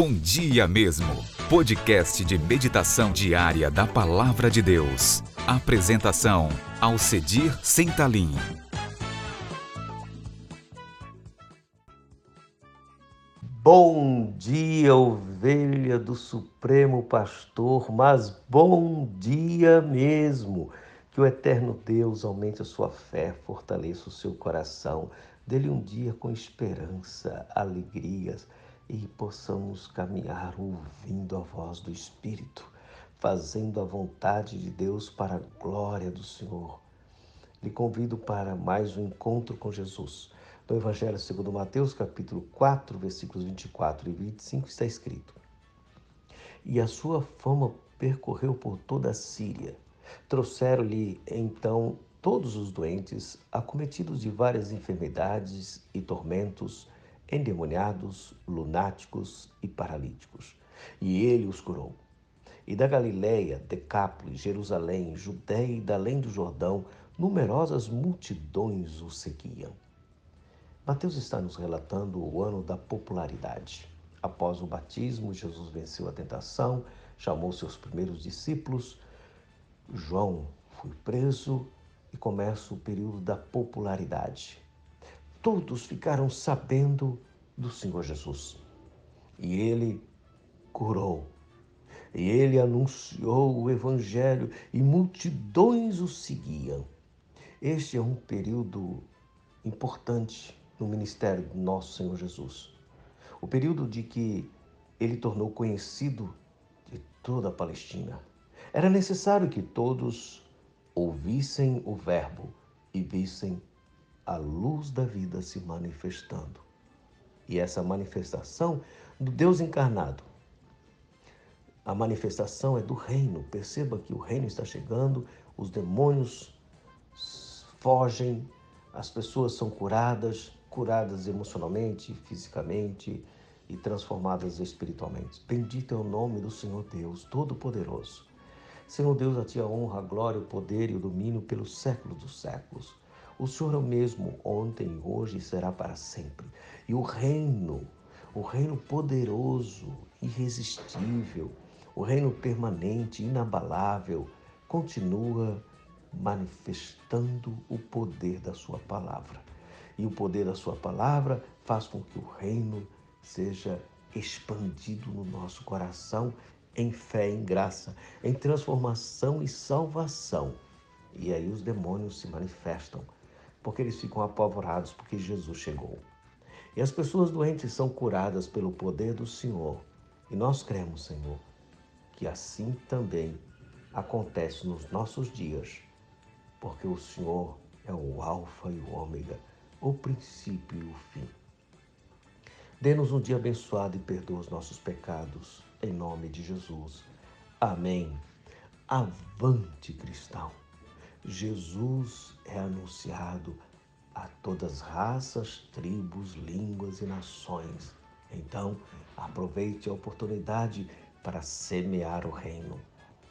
Bom Dia Mesmo, podcast de meditação diária da Palavra de Deus. Apresentação: Alcedir Sentalim. Bom dia, ovelha do Supremo Pastor, mas bom dia mesmo. Que o eterno Deus aumente a sua fé, fortaleça o seu coração, dê-lhe um dia com esperança, alegrias e possamos caminhar ouvindo a voz do Espírito, fazendo a vontade de Deus para a glória do Senhor. Lhe convido para mais um encontro com Jesus. No Evangelho segundo Mateus, capítulo 4, versículos 24 e 25, está escrito: E a sua fama percorreu por toda a Síria. Trouxeram-lhe então todos os doentes, acometidos de várias enfermidades e tormentos, endemoniados, lunáticos e paralíticos. E ele os curou. E da Galiléia, Decápolis, Jerusalém, Judéia e da além do Jordão, numerosas multidões o seguiam. Mateus está nos relatando o ano da popularidade. Após o batismo, Jesus venceu a tentação, chamou seus primeiros discípulos. João foi preso e começa o período da popularidade todos ficaram sabendo do Senhor Jesus. E ele curou. E ele anunciou o Evangelho e multidões o seguiam. Este é um período importante no ministério do nosso Senhor Jesus. O período de que ele tornou conhecido de toda a Palestina. Era necessário que todos ouvissem o Verbo e vissem a luz da vida se manifestando. E essa manifestação do Deus encarnado. A manifestação é do reino. Perceba que o reino está chegando, os demônios fogem, as pessoas são curadas, curadas emocionalmente, fisicamente e transformadas espiritualmente. Bendito é o nome do Senhor Deus Todo-Poderoso. Senhor Deus, a ti a honra, a glória, o poder e o domínio pelos séculos dos séculos. O Senhor é o mesmo ontem, hoje e será para sempre. E o reino, o reino poderoso, irresistível, o reino permanente, inabalável, continua manifestando o poder da Sua palavra. E o poder da Sua palavra faz com que o reino seja expandido no nosso coração em fé, em graça, em transformação e salvação. E aí os demônios se manifestam porque eles ficam apavorados porque Jesus chegou. E as pessoas doentes são curadas pelo poder do Senhor. E nós cremos, Senhor, que assim também acontece nos nossos dias, porque o Senhor é o Alfa e o Ômega, o princípio e o fim. Dê-nos um dia abençoado e perdoa os nossos pecados, em nome de Jesus. Amém. Avante, cristão. Jesus é anunciado a todas as raças, tribos, línguas e nações. Então, aproveite a oportunidade para semear o reino.